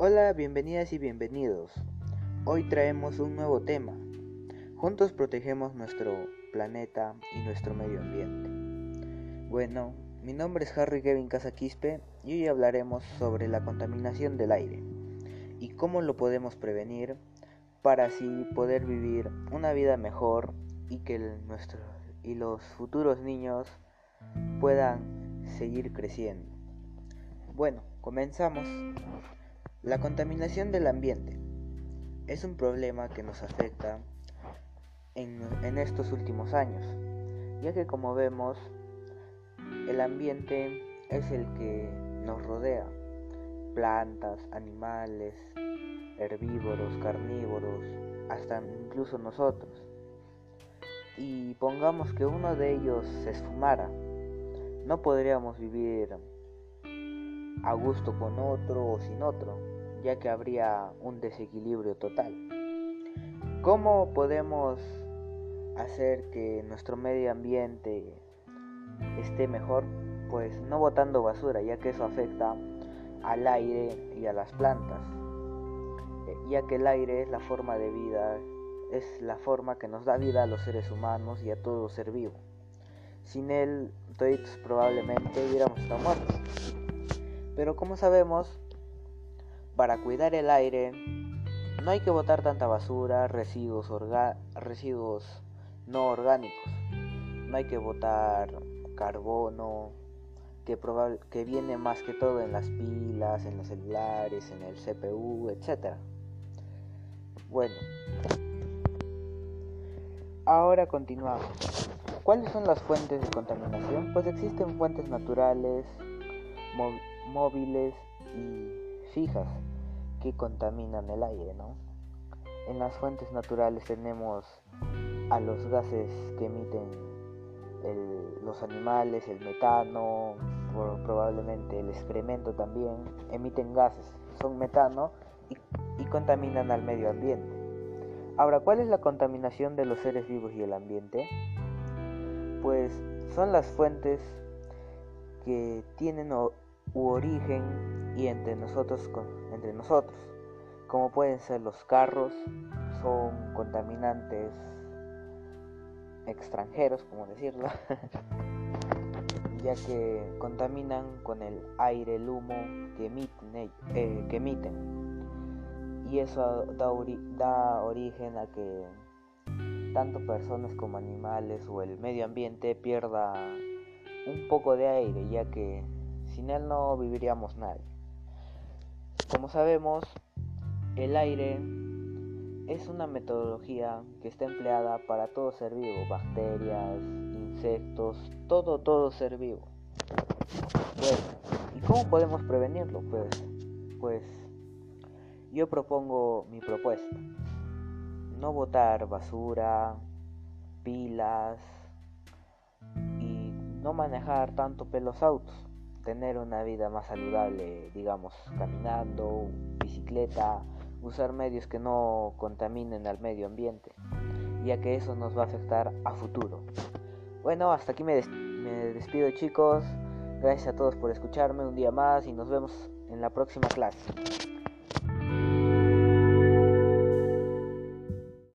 Hola, bienvenidas y bienvenidos. Hoy traemos un nuevo tema. Juntos protegemos nuestro planeta y nuestro medio ambiente. Bueno, mi nombre es Harry Kevin Casaquispe y hoy hablaremos sobre la contaminación del aire y cómo lo podemos prevenir para así poder vivir una vida mejor y que nuestro, y los futuros niños puedan seguir creciendo. Bueno, comenzamos. La contaminación del ambiente es un problema que nos afecta en, estos últimos años, ya que como vemos, el ambiente es el que nos rodea, plantas, animales, herbívoros, carnívoros, hasta incluso nosotros. Y pongamos que uno de ellos se esfumara, no podríamos vivir a gusto con otro o sin otro, ya que habría un desequilibrio total. ¿Cómo podemos hacer que nuestro medio ambiente esté mejor? Pues no botando basura, ya que eso afecta al aire y a las plantas, eh, ya que el aire es la forma de vida, es la forma que nos da vida a los seres humanos y a todo ser vivo. Sin él, todos probablemente hubiéramos estado muertos. Pero como sabemos, para cuidar el aire no hay que botar tanta basura, residuos, residuos no orgánicos. No hay que botar carbono, que, que viene más que todo en las pilas, en los celulares, en el CPU, etc. Bueno, ahora continuamos. ¿Cuáles son las fuentes de contaminación? Pues existen fuentes naturales, móviles y fijas que contaminan el aire, ¿no? En las fuentes naturales tenemos a los gases que emiten los animales, el metano, probablemente el excremento también, emiten gases, son metano y, y contaminan al medio ambiente. Ahora, ¿cuál es la contaminación de los seres vivos y el ambiente? Pues son las fuentes que tienen u origen y entre nosotros, entre nosotros, como pueden ser los carros, son contaminantes extranjeros, como decirlo, ya que contaminan con el aire, el humo que emiten, eh, que emiten. y eso da, da origen a que tanto personas como animales o el medio ambiente pierda un poco de aire, ya que sin él no viviríamos nadie. Como sabemos, el aire es una metodología que está empleada para todo ser vivo, bacterias, insectos, todo, todo ser vivo. Bueno, ¿y cómo podemos prevenirlo? Pues, pues yo propongo mi propuesta. No botar basura, pilas y no manejar tanto pelos autos tener una vida más saludable, digamos, caminando, bicicleta, usar medios que no contaminen al medio ambiente, ya que eso nos va a afectar a futuro. Bueno, hasta aquí me, me despido chicos, gracias a todos por escucharme un día más y nos vemos en la próxima clase.